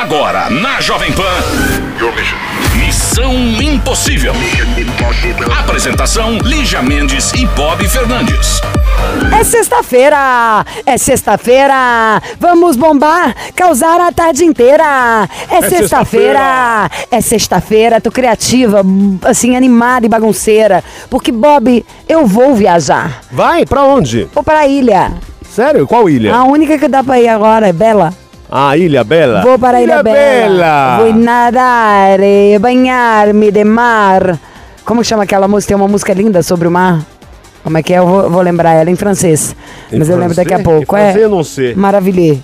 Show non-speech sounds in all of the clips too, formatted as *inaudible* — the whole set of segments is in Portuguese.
Agora, na Jovem Pan. Missão Impossível. Apresentação: Lígia Mendes e Bob Fernandes. É sexta-feira! É sexta-feira! Vamos bombar, causar a tarde inteira! É, sexta-feira! É sexta-feira, tô criativa, assim, animada e bagunceira. Porque, Bob, eu vou viajar. Vai, pra onde? Vou pra ilha. Sério? Qual ilha? A única que dá pra ir agora é Bela. Ah, Ilha Bela. Vou para a Ilha, Bela. Vou nadar, e banhar-me de mar. Como chama aquela música? Tem uma música linda sobre o mar. Como é que é? Eu vou, vou lembrar ela em francês. Em mas eu lembro daqui a francês? pouco. Em francês é. não sei. Maravilhê.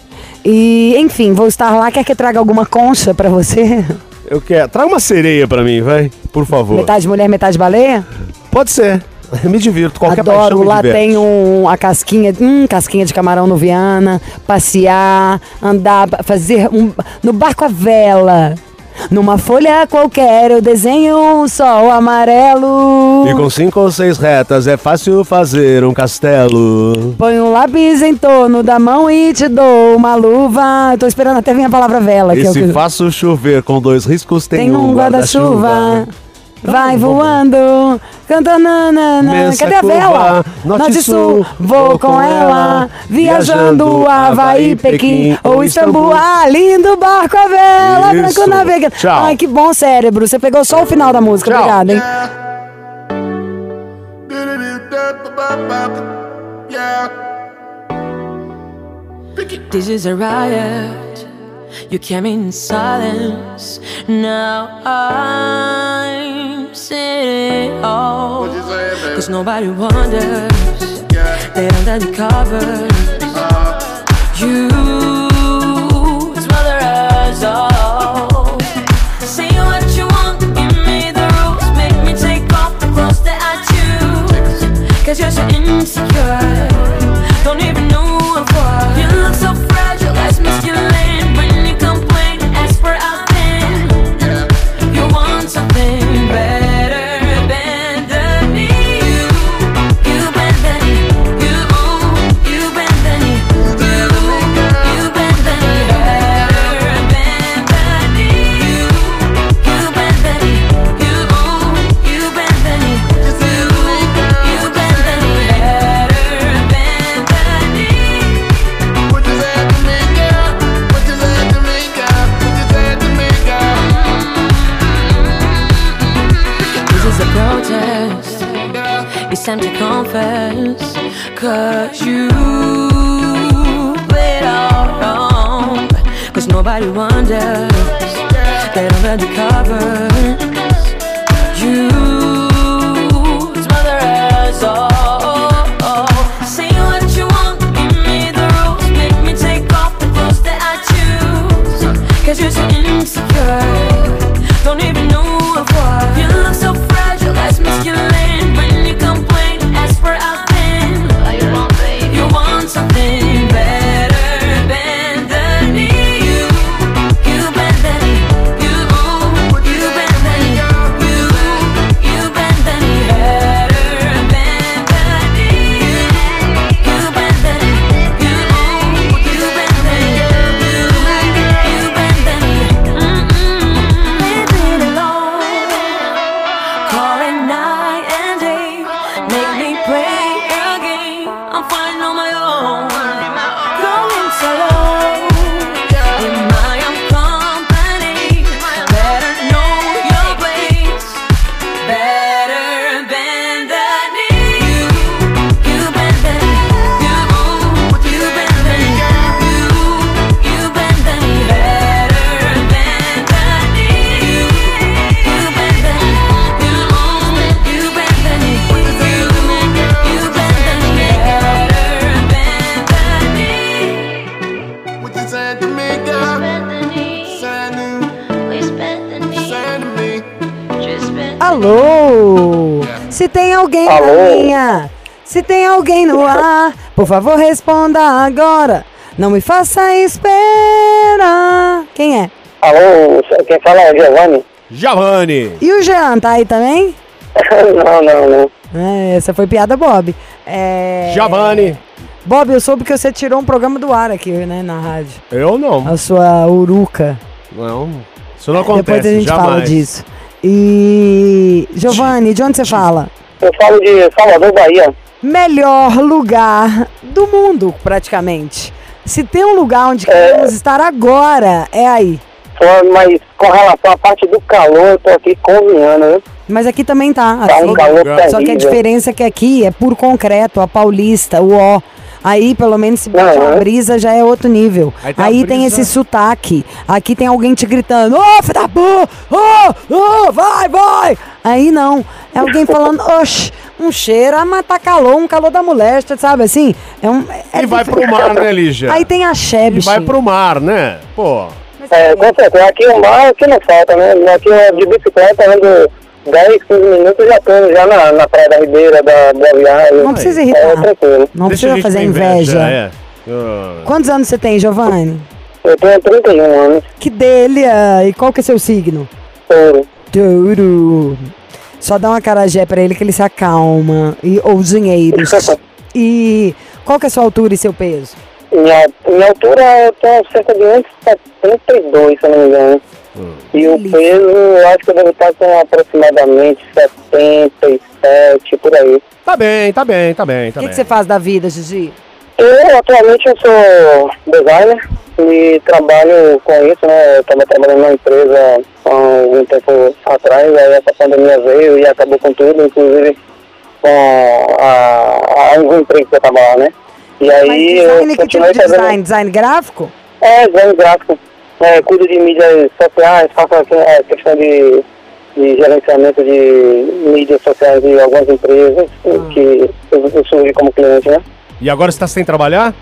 E, enfim, vou estar lá. Quer que eu traga alguma concha pra você? Eu quero. Traga uma sereia pra mim, vai. Por favor. Metade mulher, metade baleia? Pode ser. *laughs* Me divirto. Qualquer paixão Adoro. me Lá diverte. tem um, a casquinha, hum, casquinha de camarão no Viana, passear, andar, fazer um, no barco à vela. Numa folha qualquer eu desenho um sol amarelo. E com cinco ou seis retas é fácil fazer um castelo. Põe um lápis em torno da mão e te dou uma luva. Eu tô esperando até vir a palavra vela. E que é se faço chover com dois riscos, tem, Tem um guarda-chuva. Vai voando, cantando, nanana. Imensa cadê a vela? norte sul, sul, vou com ela, viajando Havaí, Pequim ou Istambul. Ah, lindo barco a vela, Isso. branco navega. Tchau. Ai, que bom cérebro, você pegou só o final da música, Tchau. obrigada, hein? This is a riot. You came in silence. Now I'm sitting all. Cause nobody wonders. They under the covers. You smother us all. Oh. Say what you want, give me the rules. Make me take off the clothes that I choose. Cause you're so insecure. Don't even know what. You look so It's time to confess. Cause you played all wrong. Cause nobody wonders. They don't read Alô? Se tem alguém na Alô? linha, se tem alguém no ar, por favor responda agora. Não me faça esperar. Quem é? Alô, quem fala é o Giovanni? Giovanni. E o Jean, tá aí também? *laughs* não, não, não. É, essa foi piada, Bob. É... Giovanni. Bob, eu soube que você tirou um programa do ar aqui, né, na rádio. Eu não. A sua uruca. Não, isso não acontece, Depois a gente jamais. fala disso. E. Giovanni, de onde você fala? Eu falo de Salvador, Bahia. Melhor lugar do mundo, praticamente. Se tem um lugar onde É. queremos estar agora, é aí. Só- Mas com relação à parte do calor, eu tô aqui cozinhando, viu? Mas aqui também tá. Tá assim. um calor Só que a terrível. diferença é que aqui é por concreto, a paulista, o ó. Aí, pelo menos, se bate uma Aham. brisa, já é outro nível. Aí Aí, tem a tem esse sotaque. Aqui tem alguém te gritando, ô, filho da porra, ô, ô, vai, vai. Aí não. É alguém falando, *laughs* oxe, um cheiro, ah, mas tá calor, um calor da moléstia, sabe assim? É um, é E vai pro mar, né, Lígia? Aí tem a E Shebs. vai pro mar, né? Pô, É, com certeza. Aqui o mar, aqui não falta, né? Aqui eu de bicicleta, ando 10, 15 minutos, já tô já na, na Praia da Ribeira, da Boa Viagem. Não precisa É, irritar. tranquilo. Não deixa precisa fazer inveja. É. Ah, Quantos anos você tem, Giovanni? Eu tenho 31 anos, Que delha! E qual que é seu signo? ouro. Touro. Só dá uma carajé pra ele que ele se acalma. E, ou dinheiros. *laughs* E qual que é a sua altura e seu peso? Minha, minha altura eu tenho cerca de 1,72, se eu não me engano. E o peso, eu acho que eu devo estar com aproximadamente 77, por aí. Tá bem, tá bem, tá bem, O tá que, bem. que você faz da vida, Gigi? Eu atualmente eu sou designer e trabalho com isso, né? Eu estava trabalhando numa empresa há algum tempo atrás, aí essa pandemia veio e acabou com tudo, inclusive com a, a, o emprego que eu estava lá, né? E Mas aí design, eu que tipo continuei de fazendo... design? Design gráfico? É, design gráfico. É, cuido de mídias sociais, faço é, questão de, de gerenciamento de mídias sociais de algumas empresas que eu, eu surgi como cliente, né? E agora você tá sem trabalhar?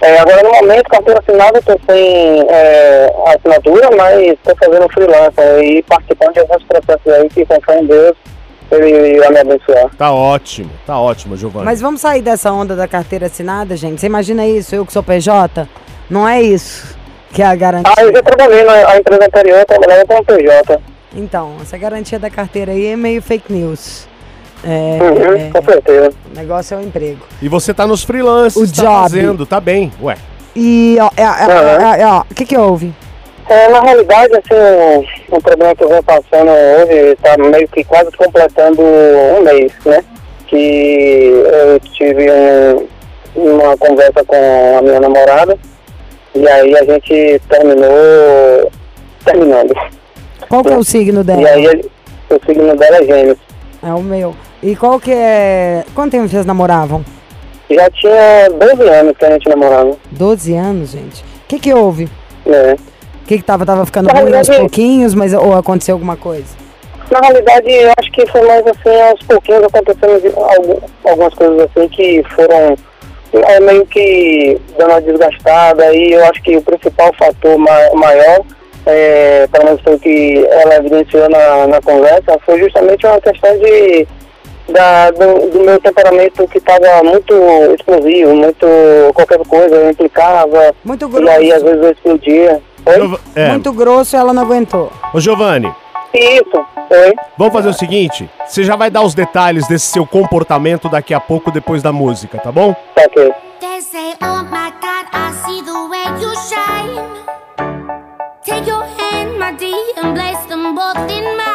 É, agora no momento, carteira assinada, estou sem é, assinatura, mas estou fazendo freelancer e participando de alguns processos aí que, com fé em Deus, ele irá me abençoar. Tá ótimo, tá ótimo, Giovanni. Mas vamos sair dessa onda da carteira assinada, gente? Você imagina isso? Eu que sou PJ? Não é isso que é a garantia. Ah, eu já trabalhei na a empresa anterior, eu trabalhava com PJ. Então, essa garantia da carteira aí é meio fake news. É, Uhum, é, com certeza. o negócio é o emprego. E você tá nos freelances, O tá job. fazendo, tá bem. Ué, E, ó, é, é, é, é, ó, o que que houve? É, na realidade, assim, o, o problema que eu venho passando hoje está meio que quase completando um mês, né? Que eu tive um- uma conversa com a minha namorada e aí a gente terminou terminando. Qual que é o signo E dela? aí ele- o signo dela é gêmeos. É o meu. E qual que é... Quanto tempo vocês namoravam? Já tinha 12 anos que a gente namorava. 12 anos, gente. O que que houve? Né? O que que tava, tava ficando Na ruim aos realidade- pouquinhos, mas ou aconteceu alguma coisa? Na realidade, eu acho que foi mais assim, aos pouquinhos acontecendo algumas coisas assim que foram é, meio que dando uma desgastada e eu acho que o principal fator ma- maior, é, pelo menos foi o que ela evidenciou na, na conversa, foi justamente uma questão de da, do, do meu temperamento que estava muito explosivo, muito qualquer coisa implicava, Muito e aí às grosso. vezes eu explodia. Oi? É. Muito grosso e ela não aguentou. Ô Giovanni, Isso, oi? vamos fazer o seguinte: você já vai dar os detalhes desse seu comportamento daqui a pouco, depois da música, tá bom? Tá ok. They say, oh my God, I see the way you shine. Take your hand, my dear, and place them both in mine.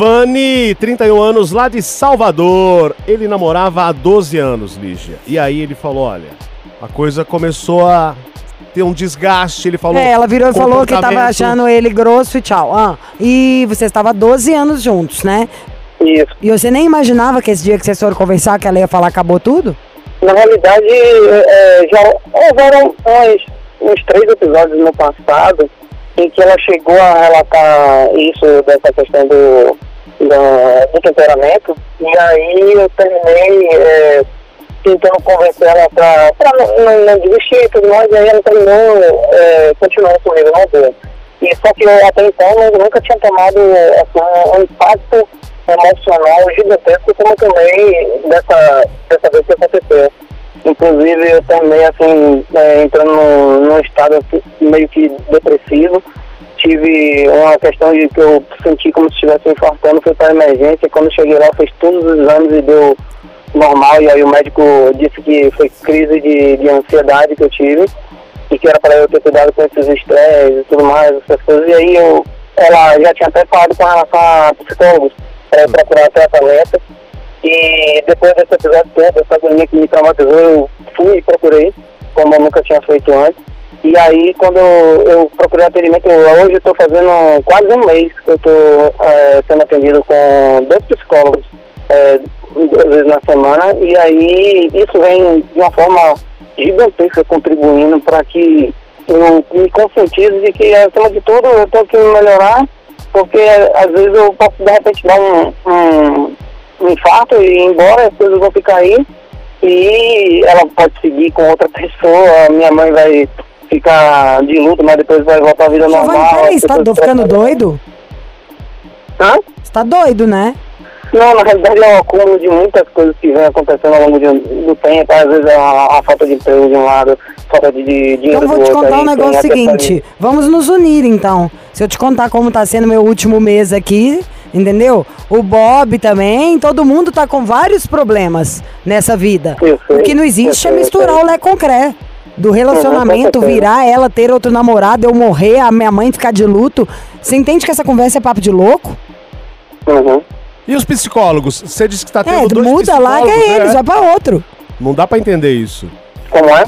Giovanni, 31 anos, lá de Salvador. Ele namorava há 12 anos, Lígia. E aí ele falou: olha, a coisa começou a ter um desgaste. Ele falou. É, ela virou e falou que tava achando ele grosso e tchau. Ah, e você estava 12 anos juntos, né? Isso. E você nem imaginava que esse dia que vocês foram conversar, que ela ia falar acabou tudo? Na realidade, é, já houveram uns, uns três episódios no passado em que ela chegou a relatar isso, dessa questão do, do temperamento, e aí eu terminei é, tentando convencer ela pra não, não, desistir e tudo mais, e aí ela terminou é, continuando comigo, não deu. E só que eu até então eu nunca tinha tomado assim, um impacto emocional gigantesco como tomei dessa, dessa vez que aconteceu. Inclusive eu terminei assim, é, entrando num, num estado assim, meio que depressivo. Tive uma questão de que eu senti como se estivesse infartando, fui para emergência. Quando cheguei lá, fiz todos os exames e deu normal. E aí o médico disse que foi crise de, de ansiedade que eu tive e que era para eu ter cuidado com esses estresses e tudo mais, essas coisas. E aí eu, ela já tinha até falado com relação a psicólogos para procurar tratamento. E depois desse episódio todo, essa agonia que me traumatizou, eu fui e procurei, como eu nunca tinha feito antes. E aí, quando eu, procurei atendimento, hoje eu estou fazendo quase um mês que eu estou sendo atendido com dois psicólogos, é, duas vezes na semana. E aí, isso vem de uma forma gigantesca contribuindo para que eu me conscientize de que, acima de tudo, eu tenho que melhorar, porque às vezes eu posso, de repente, dar um, um, um infarto e ir embora, as coisas vão ficar aí, e ela pode seguir com outra *laughs* pessoa, minha mãe vai ficar de luto, mas depois vai voltar à vida Giovanni, normal. peraí, você tá do- ficando doido? Hã? Você tá doido, né? Não, na realidade é um acúmulo de muitas coisas que vem acontecendo ao longo de- do tempo. Às vezes é a, falta de emprego de um lado, falta de, de dinheiro Então vou do te outro. contar aí um negócio seguinte. Vamos nos unir então. Se eu te contar como tá sendo meu último mês aqui, entendeu? O Bob também, todo mundo tá com vários problemas nessa vida. Sei, o que não existe é sei, misturar eu sei. o Lé com Cré. Do relacionamento, certeza. virar ela, ter outro namorado, eu morrer, a minha mãe ficar de luto. Você entende que essa conversa é papo de louco? Uhum. E os psicólogos? Você disse que está tendo É, dois muda lá que psicólogos, é eles, né? vai pra outro. Não dá pra entender isso. Como é?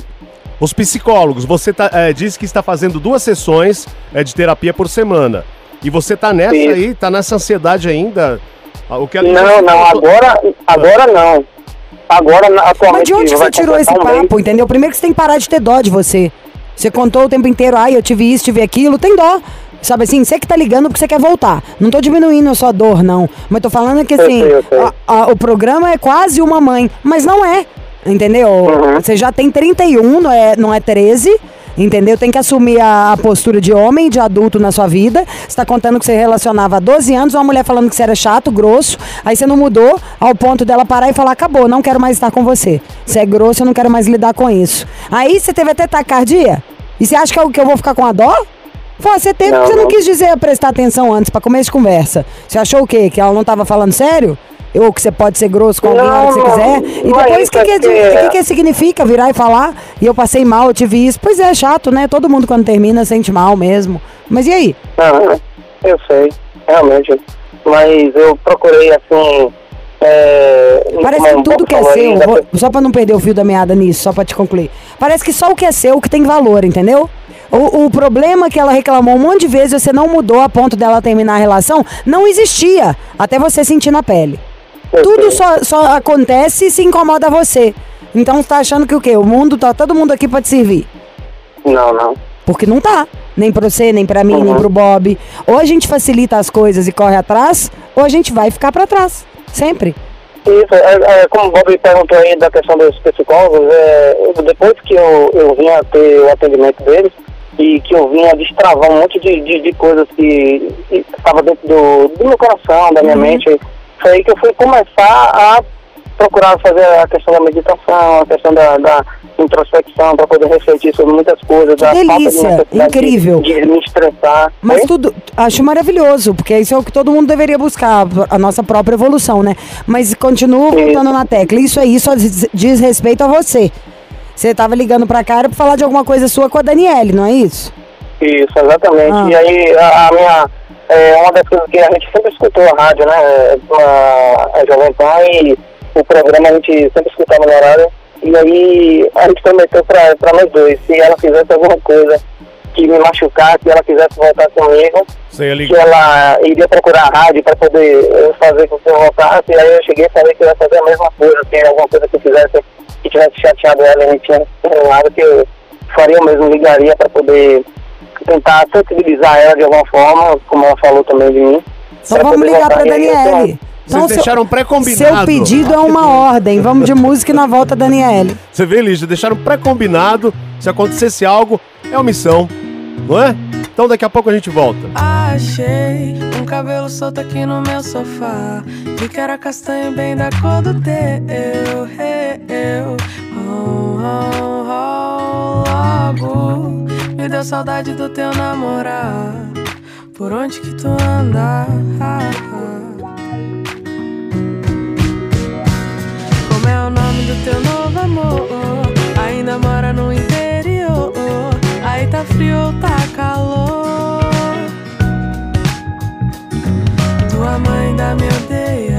Os psicólogos, você tá, é, disse que está fazendo duas sessões é, de terapia por semana. E você tá nessa Isso. aí, tá nessa ansiedade ainda? Ah, O que a- Não, não, agora, agora não. Agora, na- atualmente... Mas de onde você tirou esse papo, entendeu? Primeiro que você tem que parar de ter dó de você. Você contou o tempo inteiro, ai, eu tive isso, tive aquilo, tem dó. Sabe assim, você que tá ligando porque você quer voltar. Não tô diminuindo a sua dor, não. Mas tô falando que Eu assim, sei, eu sei. a- a- o programa é quase uma mãe, mas não é. Entendeu? Uhum. Você já tem 31, não é, não é 13. Entendeu? Tem que assumir a, a postura de homem, de adulto na sua vida. Você tá contando que você relacionava há 12 anos, uma mulher falando que você era chato, grosso. Aí você não mudou ao ponto dela parar e falar: acabou, não quero mais estar com você. Você é grosso, eu não quero mais lidar com isso. Aí você teve até taquicardia? E você acha que eu, que eu vou ficar com a dó? Fala, você teve, Não, você não não. quis dizer prestar atenção antes, pra começo de conversa. Você achou o quê? Que ela não tava falando sério? Ou que você pode ser grosso com alguém hora que você Não, quiser? E não é depois, o que, que, é é de- porque- que, que significa virar e falar? E eu passei mal, eu tive isso. Pois é, chato, né? Todo mundo quando termina sente mal mesmo. Mas e aí? Ah, eu sei, realmente. Mas eu procurei, assim. É, Parece que tudo que é seu, vou- só pra não perder o fio da meada nisso, só pra te concluir. Parece que só o que é seu que tem valor, entendeu? O, o problema que ela reclamou um monte de vezes, você não mudou a ponto dela terminar a relação, não existia, até você sentir na pele. Tudo só, só acontece se incomoda você. Então você tá achando que o quê? O mundo tá todo mundo aqui pra te servir. Não, não. Porque não tá. Nem pra você, nem pra mim, nem Uhum. pro Bob. Ou a gente facilita as coisas e corre atrás, ou a gente vai ficar pra trás. Sempre. Isso, é, é, como o Bob perguntou aí da questão dos psicólogos, é, eu- depois que eu, eu vim a ter o atendimento deles e que eu vim a destravar um monte de, de, de coisas que estava dentro do, do meu coração, da minha mente, foi aí que eu fui começar a procurar fazer a questão da meditação, a questão da, da introspecção, para poder refletir sobre muitas coisas, de delícia, necessidade incrível. De, de me estressar. Mas Oi? tudo, acho maravilhoso, porque isso é o que todo mundo deveria buscar, a nossa própria evolução, né? Mas continuo voltando na tecla. Isso aí só diz, respeito a você. Você tava ligando pra cá era pra falar de alguma coisa sua com a Daniele, não é isso? Isso, exatamente. Ah. E aí, a, a minha. É uma das coisas que a gente sempre escutou a rádio, né? A, a Jovem Pan e o programa a gente sempre escutava no horário. E aí a gente prometeu pra nós dois, se ela fizesse alguma coisa que me machucasse, se ela quisesse voltar comigo, que ela iria procurar a rádio para poder eh, fazer com que eu voltasse. E aí eu cheguei e falei que eu ia fazer a mesma coisa, se alguma coisa que eu fizesse que tivesse chateado ela e não tinha terminado, que eu faria o mesmo, ligaria para poder tentar sensibilizar ela de alguma forma, como ela falou também de mim. Então pra vamos ligar eu tô- Daniele. Então, Vocês seu- deixaram pré-combinado. Seu pedido é uma *laughs* ordem. Vamos de música e na volta, Daniele. Você vê, Lígia, deixaram pré-combinado. Se acontecesse algo, é omissão. Não é? Então daqui a pouco a gente volta. Achei um cabelo solto aqui no meu sofá. Vi que era castanho bem da cor do teu. Eu, oh, oh, oh, saudade do teu namorar. Por onde que tu anda? Como é o nome do teu novo amor? Ainda mora no interior. Aí tá frio ou tá calor? Tua mãe ainda me odeia.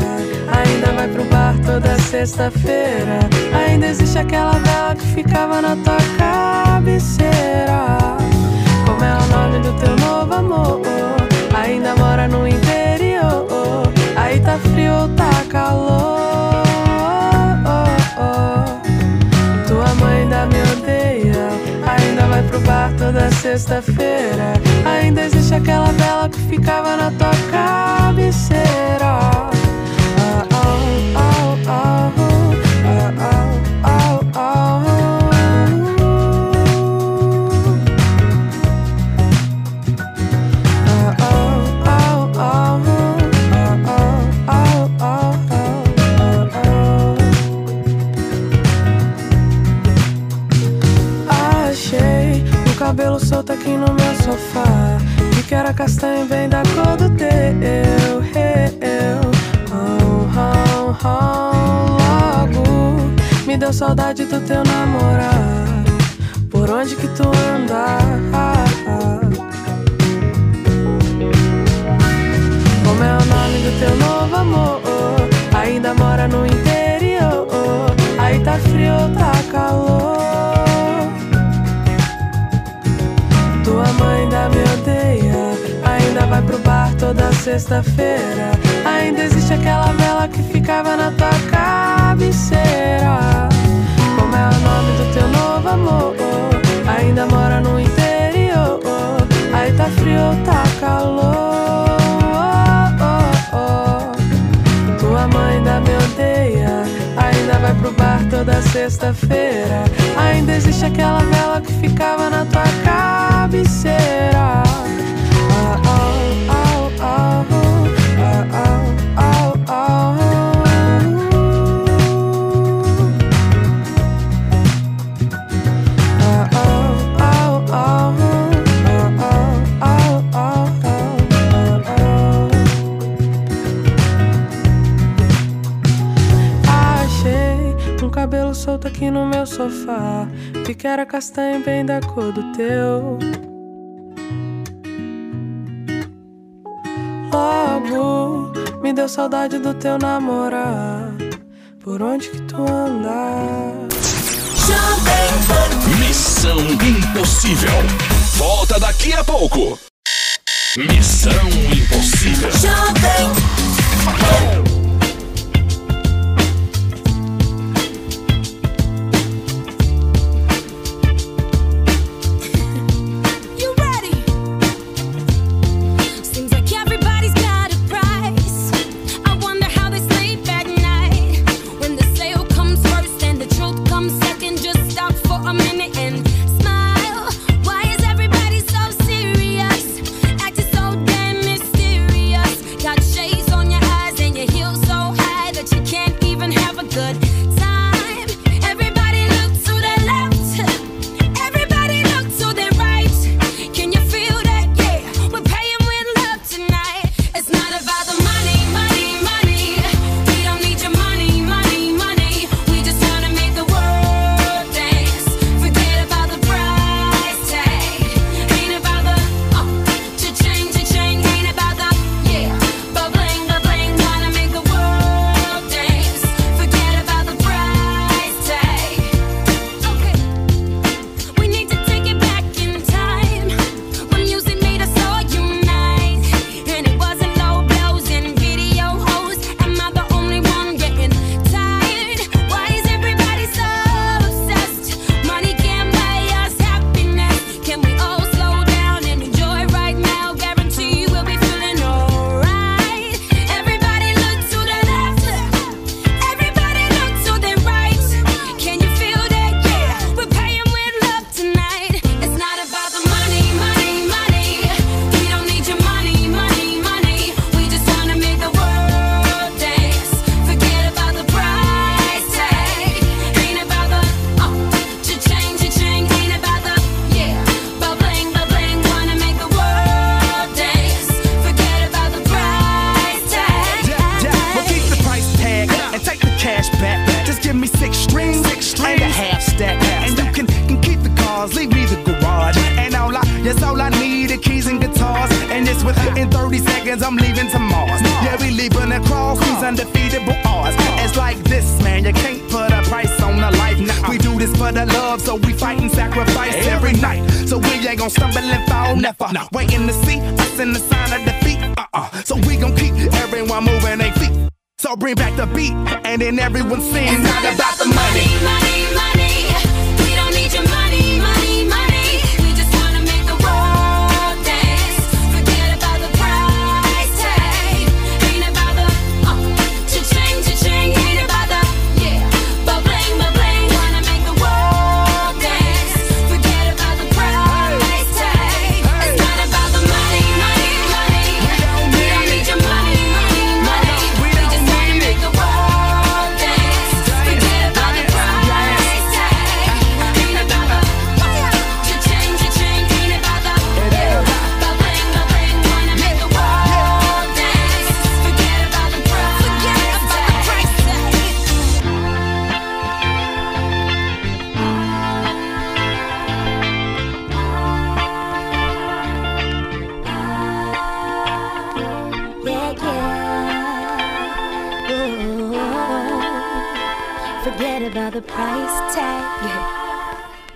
Ainda vai pro bar toda sexta-feira. Ainda existe aquela vela que ficava na tua cabeceira. Nome do teu novo amor? Ainda mora no interior. Aí tá frio ou tá calor? Tua mãe ainda me odeia. Ainda vai pro bar toda sexta-feira. Ainda existe aquela vela que ficava na tua cabeceira. Ah, oh, oh, oh, era castanho bem da cor do teu. Eu, oh, oh, oh, logo me deu saudade do teu namorar. Por onde que tu anda? Como é o nome do teu novo amor? Ainda mora no interior. Aí tá frio tá calor? Toda sexta-feira. Ainda existe aquela vela que ficava na tua cabeceira. Como é o nome do teu novo amor? Ainda mora no interior. Aí tá frio tá calor? Tua mãe ainda me odeia. Ainda vai pro bar toda sexta-feira. Ainda existe aquela vela que ficava na tua cabeceira. Sofá. Vi que era castanho bem da cor do teu. Logo me deu saudade do teu namorar. Por onde que tu anda? Missão Impossível. Volta daqui a pouco. Missão Impossível. You this for the love, so we fight and sacrifice every night. So we ain't gonna stumble and fall, never. Waiting to see us in the sign of defeat. Uh-uh. So we gon' keep everyone moving their feet. So bring back the beat, and then everyone sings. Not about the money. money, money.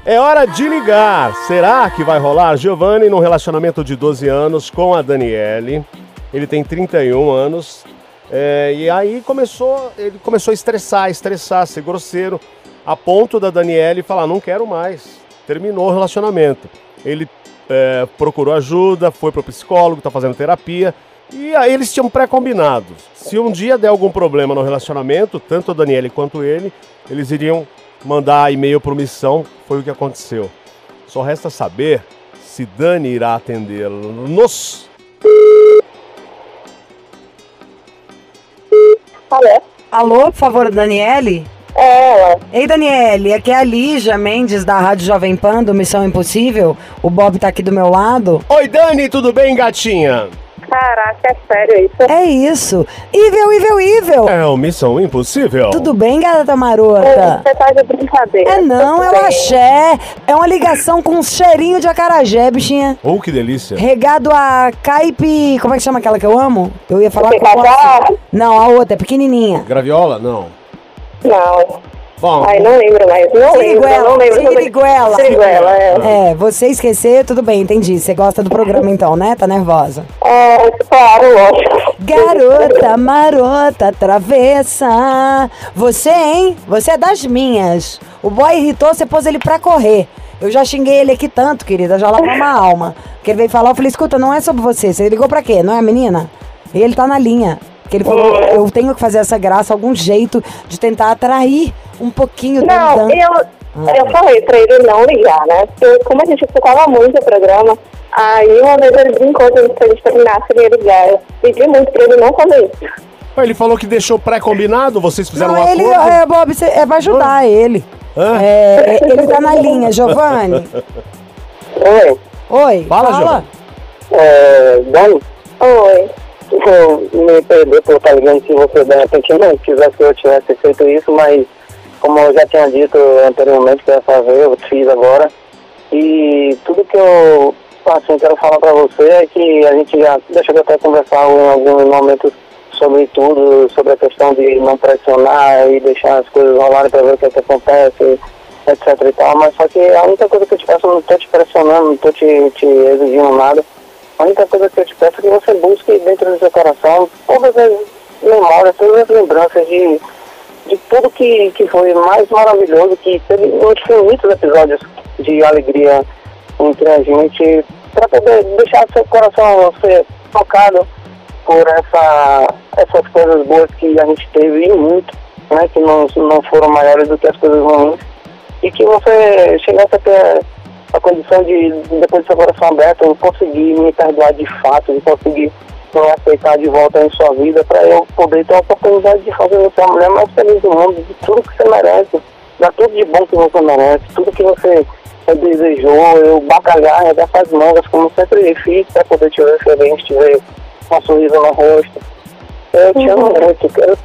É hora de ligar. Será que vai rolar? Giovanni num relacionamento de 12 anos com a Daniele. Ele tem 31 anos. É, e aí começou, ele começou a estressar, estressar, ser grosseiro, a ponto da Daniele falar, não quero mais. Terminou o relacionamento. Ele é, procurou ajuda, foi pro psicólogo, tá fazendo terapia. E aí eles tinham pré-combinado. Se um dia der algum problema no relacionamento, tanto a Daniele quanto ele, eles iriam mandar e-mail pro Missão. Foi o que aconteceu. Só resta saber se Dani irá atendê-los. Alô? Alô, por favor, Daniele? É ela. Ei, Daniele, aqui é a Lígia Mendes da Rádio Jovem Pan do Missão Impossível. O Bob tá aqui do meu lado. Oi, Dani, tudo bem, gatinha? Caraca, é sério isso. É isso. Ivel, Ivel, Ivel. É o Missão Impossível. Tudo bem, garota marota? Você tá de brincadeira. É não, é o axé. É uma ligação com um cheirinho de acarajé, bichinha. Oh, que delícia. Regado a caipe... Como é que chama aquela que eu amo? Eu ia falar... Com- Não, a outra, é pequenininha. Graviola? Não. Não. Bom, Ai, não lembro mais. Não lembro, não Siriguela, lembro. siriguela. Siriguela, é. É, você esquecer, tudo bem, entendi. Você gosta do programa então, né? Tá nervosa. É, claro, lógico. Garota, marota, travessa. Você, hein? Você é das minhas. O boy irritou, você pôs ele pra correr. Eu já xinguei ele aqui tanto, querida, já lavou uma alma. Porque ele veio falar, eu falei, escuta, não é sobre você. Você ligou pra quê? Não é a menina? E ele tá na linha. Que ele falou, eu tenho que fazer essa graça, algum jeito de tentar atrair um pouquinho do Não, dan- eu, eu falei pra ele não ligar, né? Porque como a gente escutava muito o programa, aí uma vez ele brincou que a gente terminasse, ele ligar. Eu pedi muito pra ele não fazer isso. Ele falou que deixou pré-combinado, vocês fizeram Não, um ele, acordo. é, Bob, cê- é pra ajudar ele. Hã? É, ele tá na linha, Giovanni. Oi. Oi, Fala, fala. Giovanni. É, Dani? Oi. Eu me perder por estar ligando se você de repente não quisesse que eu tivesse feito isso, mas como eu já tinha dito anteriormente que eu ia fazer, eu fiz agora. E tudo que eu assim, quero falar pra você é que a gente já deixa eu até conversar em alguns momentos sobre tudo, sobre a questão de não pressionar e deixar as coisas rolarem pra ver o que, é que acontece, etc e tal, mas só que a única coisa que eu te peço, eu não tô te pressionando, não tô te, te exigindo nada. A única coisa que eu te peço é que você busque dentro do seu coração todas as memórias, todas as lembranças de, de tudo que, que foi mais maravilhoso, que teve infinitos episódios de alegria entre a gente, para poder deixar seu coração ser tocado por essa, essas coisas boas que a gente teve e muito, né, que não, não foram maiores do que as coisas ruins, e que você chegasse a ter a condição de, depois do seu coração aberto, eu conseguir me perdoar de fato, de conseguir me aceitar de volta em sua vida, para eu poder ter a oportunidade de fazer você a mulher mais feliz do mundo, de tudo que você merece, dar tudo de bom que você merece, tudo que você eh, desejou, eu batalhar, arregaçar as mangas, como sempre fiz, para poder te ver feliz, te ver com um sorriso no rosto. Eu te amo muito, quero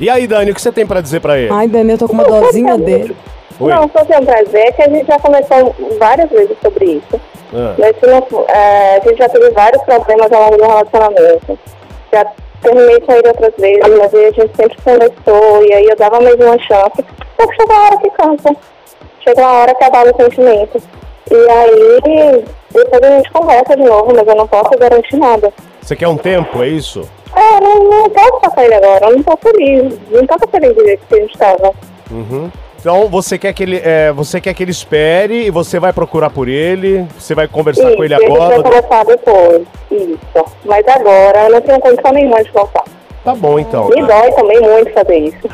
E aí, Dani, o que você tem pra dizer pra ele? Ai, Dani, eu tô com uma dozinha *laughs* dele. Oi. Não, só tem um prazer que a gente já conversou várias vezes sobre isso. Ah. Mas não, é, a gente já teve vários problemas ao longo do relacionamento. Já terminei com ele outras vezes, mas aí a gente sempre conversou e aí eu dava mais uma chance. Só que chega a hora que cansa. Chega uma hora que abala o sentimento. E aí depois a gente conversa de novo, mas eu não posso garantir nada. Você quer um tempo, é isso? É, eu não, não posso passar ele agora, eu não tô feliz. Não tô feliz do jeito que a gente tava. Uhum. Então você quer que ele, é, você quer que ele espere e você vai procurar por ele, você vai conversar Isso, com ele e a gente vai agora. conversar depois. Isso. Mas agora eu não tenho condição nenhuma de voltar. Tá bom então. Me dói também muito fazer isso.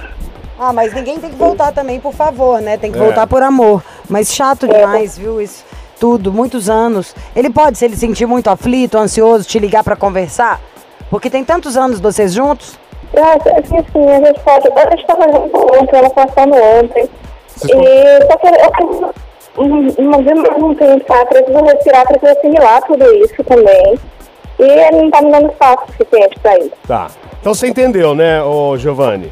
Ah, mas ninguém tem que voltar também, por favor, né? Tem que É. voltar por amor. Mas chato demais, viu? Isso tudo, muitos anos. Ele pode, se ele sentir muito aflito, ansioso, te ligar pra conversar? Porque tem tantos anos vocês juntos. Ah, assim, assim, a gente pode. A gente estava ontem, ela passando ontem. E só que eu uma vez mais um tempo, tá? Preciso respirar, preciso assimilar tudo isso também. E ele não tá me dando espaço suficiente pra isso. Tá. Então você entendeu, né, ô Giovanni?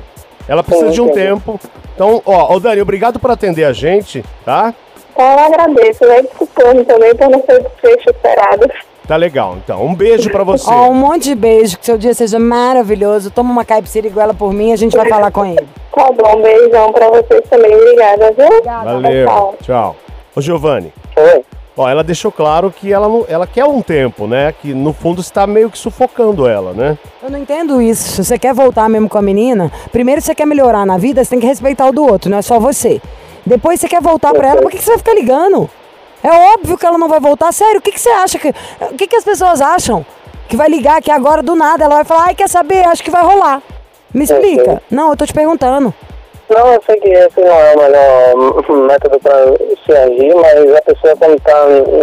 Ela precisa Sim, de um entendi. tempo. Então, ó, ô Dani, obrigado por atender a gente, tá? Então eu agradeço, vai desculpando também por não ser desfecho esperado. Tá legal, então. Um beijo pra *laughs* você. Ó, um monte de beijo, que seu dia seja maravilhoso. Toma uma caipira ela por mim, a gente vai falar com ele. *laughs* Tá bom, um beijão pra vocês também. Obrigada, viu? Valeu. Tchau. Tchau. Ô Giovanni, Oi. ó, ela deixou claro que ela, não, ela quer um tempo, né? Que no fundo está meio que sufocando ela, né? Eu não entendo isso. Se você quer voltar mesmo com a menina, primeiro você quer melhorar na vida, você tem que respeitar o do outro, não é só você. Depois você quer voltar pra ela, por que você vai ficar ligando? É óbvio que ela não vai voltar. Sério, o que, que você acha? que O que, que as pessoas acham? Que vai ligar aqui agora do nada, ela vai falar, ai, quer saber? Acho que vai rolar. Me explica. Não, eu tô te perguntando. Não, eu sei que esse não é o melhor método para se agir, mas a pessoa quando está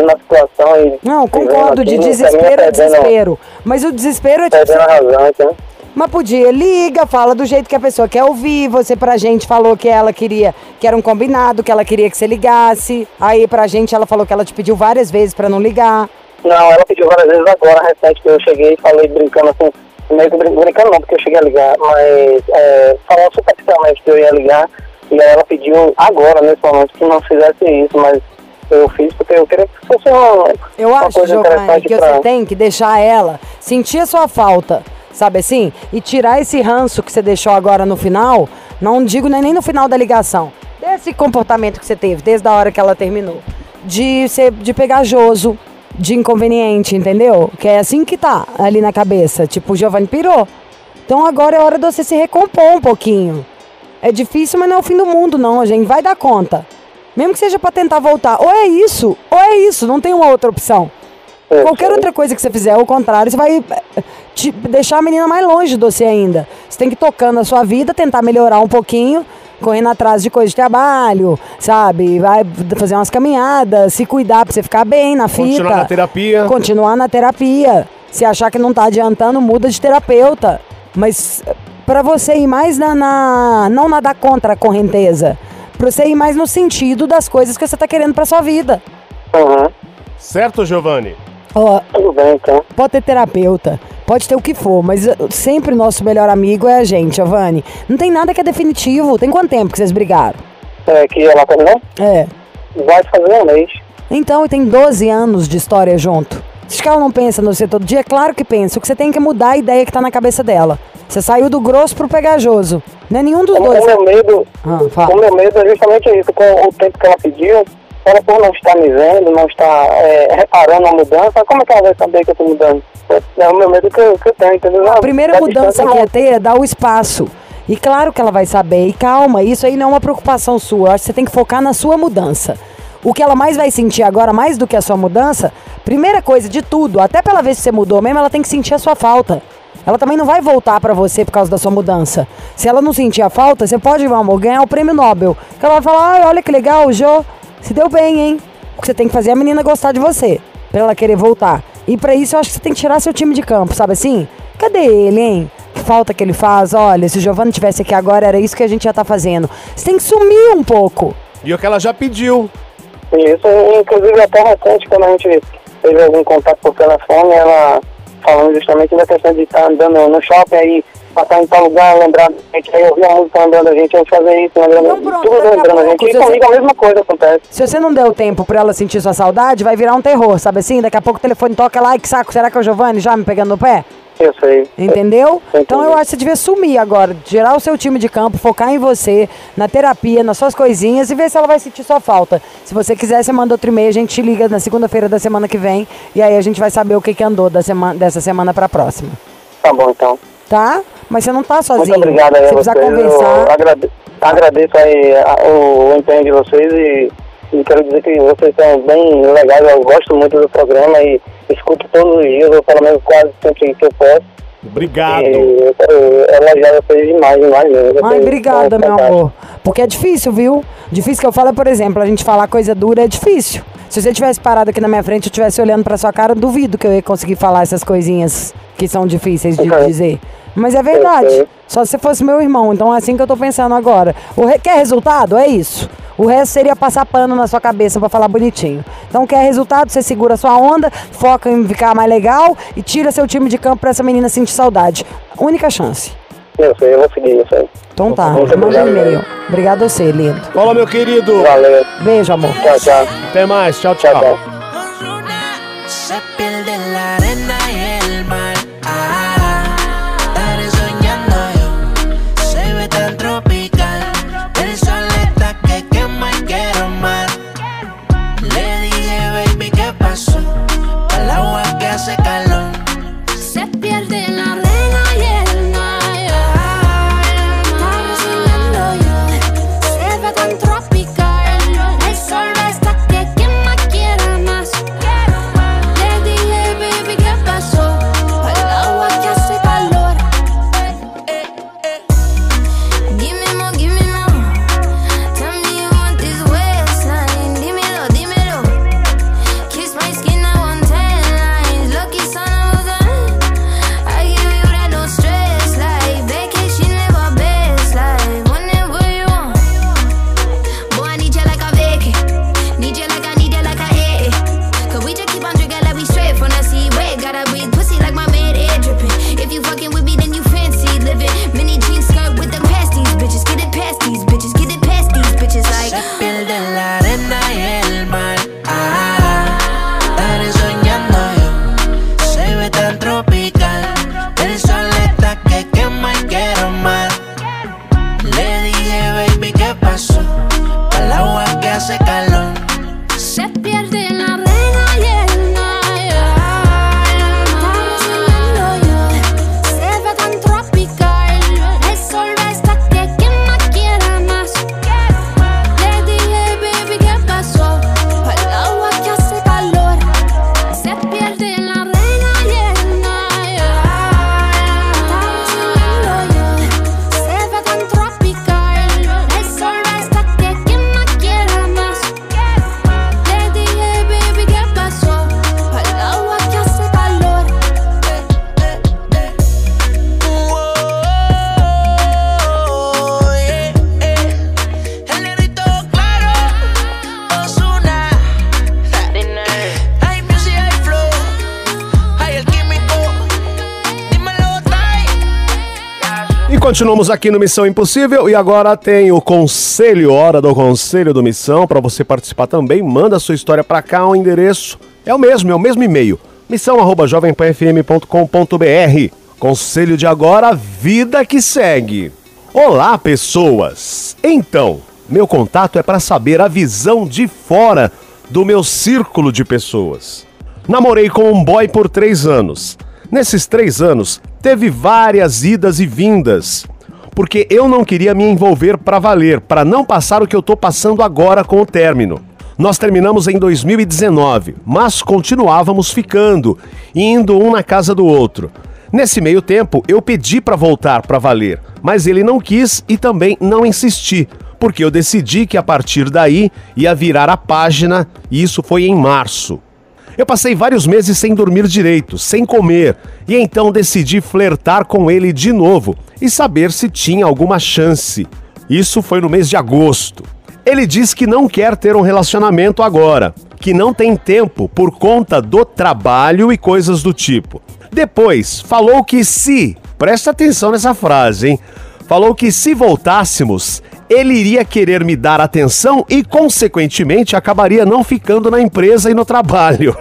na situação e... Não, concordo, de desespero é perdendo- desespero. Mas o desespero é tipo. Perdendo a razão, então. Mas podia, liga, fala do jeito que a pessoa quer ouvir. Você pra gente falou que ela queria, que era um combinado, que ela queria que você ligasse. Aí pra gente ela falou que ela te pediu várias vezes pra não ligar. Não, ela pediu várias vezes agora, recente, que eu cheguei e falei brincando assim, meio que brin- brincando não, porque eu cheguei a ligar, mas é, falando superficialmente que eu ia ligar, e aí ela pediu agora, nesse momento, que não fizesse isso, mas eu fiz porque eu queria que fosse uma, Eu uma acho, coisa interessante que pra... você tem que deixar ela sentir a sua falta, sabe assim? E tirar esse ranço que você deixou agora no final, não digo nem nem no final da ligação, desse comportamento que você teve desde a hora que ela terminou, de ser de pegajoso, de inconveniente, entendeu? Que é assim que tá ali na cabeça, tipo, o Giovanni pirou. Então agora é hora de você se recompor um pouquinho. É difícil, mas não é o fim do mundo, não, a gente vai dar conta. Mesmo que seja pra tentar voltar. Ou é isso, ou é isso, não tem uma outra opção. Eu Qualquer sei. outra coisa que você fizer, ao contrário, você vai eh, te deixar a menina mais longe de você ainda. Você tem que ir tocando a sua vida, tentar melhorar um pouquinho, correndo atrás de coisa de trabalho, sabe? Vai fazer umas caminhadas, se cuidar pra você ficar bem na fita. Continuar na terapia. Continuar na terapia. Se achar que não tá adiantando, muda de terapeuta. Mas eh, pra você ir mais na, na- não nadar contra a correnteza, pra você ir mais no sentido das coisas que você tá querendo pra sua vida. Uhum. Certo, Giovanni? Ó, Tudo bem, então. Pode ter terapeuta, pode ter o que for, mas uh, sempre o nosso melhor amigo é a gente, Giovanni. Não tem nada que é definitivo. Tem quanto tempo que vocês brigaram? É, que ela terminou? É. Vai fazer um mês. Então, e tem 12 anos de história junto. Que ela não pensa no você todo dia? Claro que pensa. O que você tem que é mudar a ideia que tá na cabeça dela. Você saiu do grosso pro pegajoso. Não é nenhum dos O, dois. o meu medo, Ah, o meu medo é justamente isso, com o tempo que ela pediu, ela por não estar me vendo, não estar é, reparando a mudança, como é que ela vai saber que eu tô mudando? É o meu medo que eu, que eu tenho, entendeu? A primeira Da mudança que ia ter é dar o espaço. E claro que ela vai saber. E calma, isso aí não é uma preocupação sua. Eu acho que você tem que focar na sua mudança. O que ela mais vai sentir agora, mais do que a sua mudança, primeira coisa de tudo, até pela vez que você mudou mesmo, ela tem que sentir a sua falta. Ela também não vai voltar pra você por causa da sua mudança. Se ela não sentir a falta, você pode, amor, ganhar o prêmio Nobel. Que ela vai falar, ai, olha que legal, o Jô se deu bem, hein? O que você tem que fazer é a menina gostar de você, pra ela querer voltar. E pra isso eu acho que você tem que tirar seu time de campo, sabe assim? Cadê ele, hein? Que falta que ele faz? Olha, se o Giovanni tivesse aqui agora, era isso que a gente ia estar fazendo. Você tem que sumir um pouco. E o que ela já pediu. Isso, inclusive até recente, quando a gente teve algum contato por telefone, ela falando justamente da questão de estar andando no shopping, aí passar em tal lugar, lembrar da gente, aí ouvir a música lembrando a gente, aí fazer isso, lembrando, Então pronto, tudo a lembrando a gente. E se você- comigo a mesma coisa acontece. Se você não der o tempo pra ela sentir sua saudade, vai virar um terror, sabe assim? Daqui a pouco o telefone toca lá, e que saco, será que é o Giovanni já me pegando no pé? Eu sei. Entendeu? Eu Então eu acho que você devia sumir agora, tirar o seu time de campo, focar em você, na terapia, nas suas coisinhas e ver se ela vai sentir sua falta. Se você quiser, você manda outro e-mail, a gente te liga na segunda-feira da semana que vem e aí a gente vai saber o que, que andou da semana, dessa semana pra próxima. Tá bom, então. Tá? Mas você não tá sozinho. Muito obrigado aí a você vocês. precisa conversar. Eu agrade- agradeço aí a- o, o empenho de vocês e, e quero dizer que vocês são bem legais. Eu gosto muito do programa e escuto todos os dias, ou pelo menos quase sempre que eu posso. Obrigado. E eu quero elogiar vocês demais, demais mesmo. Ai, obrigada, meu amor. Porque é difícil, viu? Difícil que eu falo, por exemplo, a gente falar coisa dura é difícil. Se você tivesse parado aqui na minha frente, eu estivesse olhando pra sua cara, eu duvido que eu ia conseguir falar essas coisinhas que são difíceis de Ok. dizer. Mas é verdade. Só se você fosse meu irmão. Então é assim que eu tô pensando agora. O re- Quer resultado? É isso. O resto seria passar pano na sua cabeça pra falar bonitinho. Então quer resultado? Você segura a sua onda, foca em ficar mais legal e tira seu time de campo pra essa menina sentir saudade. Única chance. Eu sei, eu vou seguir, eu sei. Então tá, manda um e-mail. Obrigado a você, lindo. Fala, meu querido. Valeu. Beijo, amor. Tchau, tchau. Até mais. Tchau, Tchau, tchau. tchau. Continuamos aqui no Missão Impossível e agora tem o conselho, hora do conselho do Missão. Para você participar também, manda sua história para cá, o endereço é o mesmo, é o mesmo e-mail. missão@jovempanfm.com.br. Conselho de agora, vida que segue. Olá, pessoas. Então, meu contato é para saber a visão de fora do meu círculo de pessoas. Namorei com um boy por três anos. Nesses três anos, teve várias idas e vindas. Porque eu não queria me envolver para valer, para não passar o que eu tô passando agora com o término. Nós terminamos em 2019, mas continuávamos ficando, indo um na casa do outro. Nesse meio tempo, eu pedi para voltar para valer, mas ele não quis e também não insisti, porque eu decidi que a partir daí ia virar a página e isso foi em março. Eu passei vários meses sem dormir direito, sem comer, e então decidi flertar com ele de novo e saber se tinha alguma chance. Isso foi no mês de agosto. Ele diz que não quer ter um relacionamento agora, que não tem tempo por conta do trabalho e coisas do tipo. Depois, falou que se, presta atenção nessa frase, hein? Falou que se voltássemos, ele iria querer me dar atenção e, consequentemente, acabaria não ficando na empresa e no trabalho.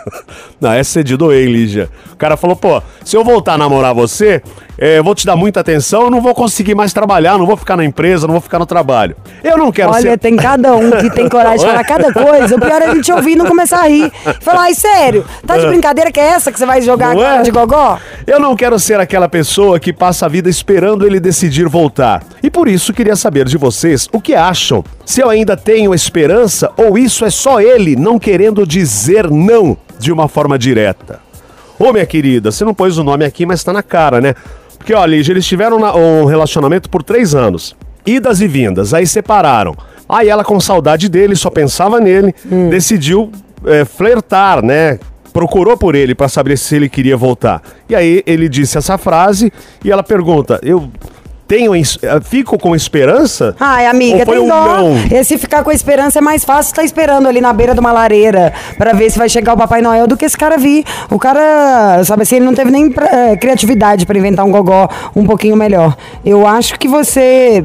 *laughs* não, essa é de doer, Lígia. O cara falou, pô, se eu voltar a namorar você, eu vou te dar muita atenção, eu não vou conseguir mais trabalhar, não vou ficar na empresa, não vou ficar no trabalho. Eu não quero Olha, ser... tem cada um que tem coragem de falar *laughs* cada coisa. O pior é a gente ouvir e não começar a rir. Falar, ai, sério, tá de brincadeira que é essa que você vai jogar Não agora é? de gogó? Eu não quero ser aquela pessoa que passa a vida esperando ele decidir voltar. E por isso queria saber de vocês o que acham. Se eu ainda tenho esperança ou isso é só ele não querendo dizer não de uma forma direta. Ô, minha querida, você não pôs o nome aqui, mas tá na cara, né? Porque, ó, Lígia, eles tiveram um relacionamento por três anos. Idas e vindas, aí separaram. Aí ela, com saudade dele, só pensava nele, decidiu é, flertar, né? Procurou por ele pra saber se ele queria voltar. E aí ele disse essa frase e ela pergunta: Eu tenho. eh, Fico com esperança? Ai, amiga, tem um dó. não? Esse ficar com esperança é mais fácil estar esperando ali na beira de uma lareira pra ver se vai chegar o Papai Noel do que esse cara vir. O cara, sabe assim, ele não teve nem pra- eh, criatividade pra inventar um gogó um pouquinho melhor. Eu acho que você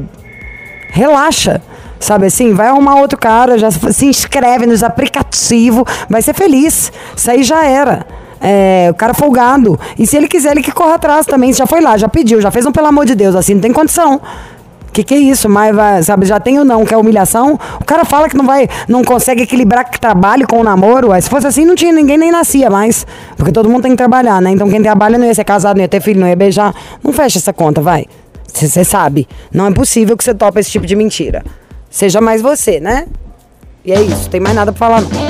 relaxa. Sabe assim, vai arrumar outro cara, já se inscreve nos aplicativos, vai ser feliz. Isso aí já era. É, o cara folgado. E se ele quiser, ele que corra atrás também. Já foi lá, já pediu, já fez um pelo amor de Deus, assim, não tem condição. Que que é isso? Mas sabe, já tem o não, que é humilhação. O cara fala que não vai, não consegue equilibrar trabalho com o namoro. Aí, se fosse assim, não tinha ninguém nem nascia mais. Porque todo mundo tem que trabalhar, né? Então quem trabalha não ia ser casado, não ia ter filho, não ia beijar. Não fecha essa conta, vai. Você sabe. Não é possível que você tope esse tipo de mentira. Seja mais você, né? E é isso, tem mais nada pra falar não.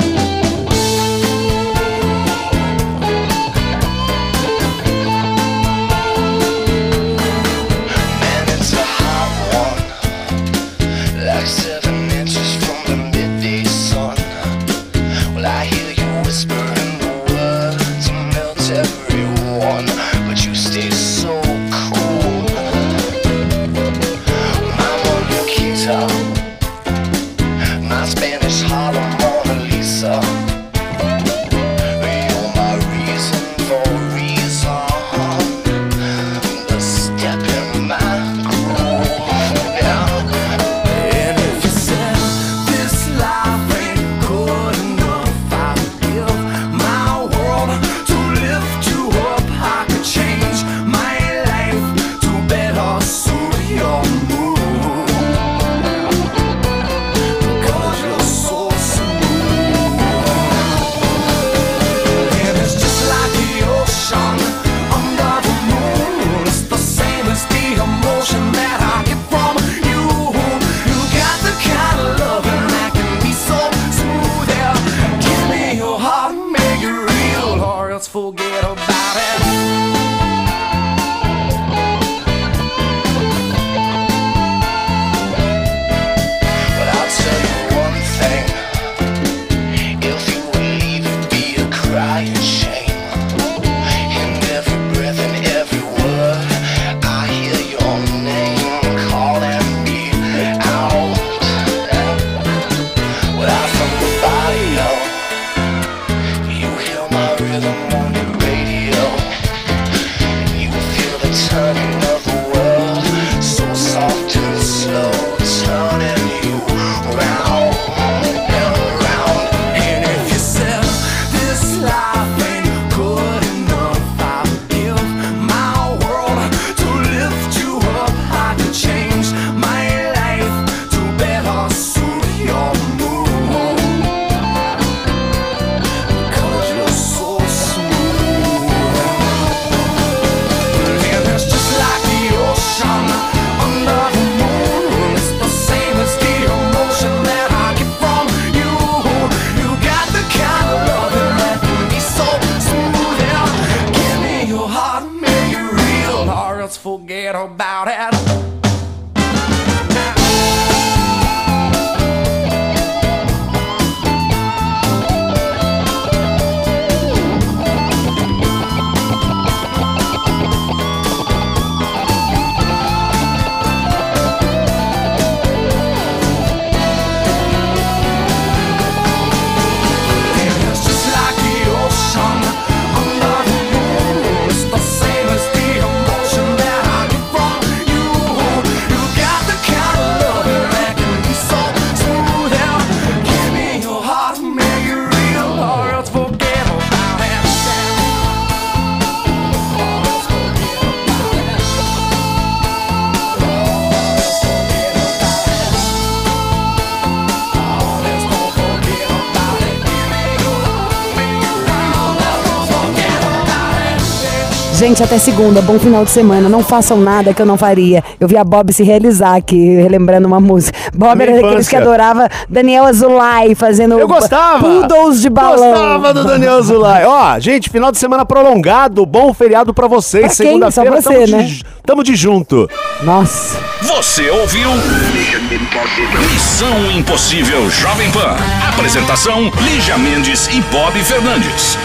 about it. Gente, até segunda. Bom final de semana. Não façam nada que eu não faria. Eu vi a Bob se realizar aqui, relembrando uma música. Bob Minha era daqueles que adorava Daniel Azulay fazendo Eu gostava! poodles de balão. Gostava do Daniel Zulay. *laughs* Ó, gente, final de semana prolongado, bom feriado pra vocês. Segunda-feira você, tamo, né? de, tamo de junto. Nossa. Você ouviu? Missão Impossível Jovem Pan. Apresentação: Lígia Mendes e Bob Fernandes.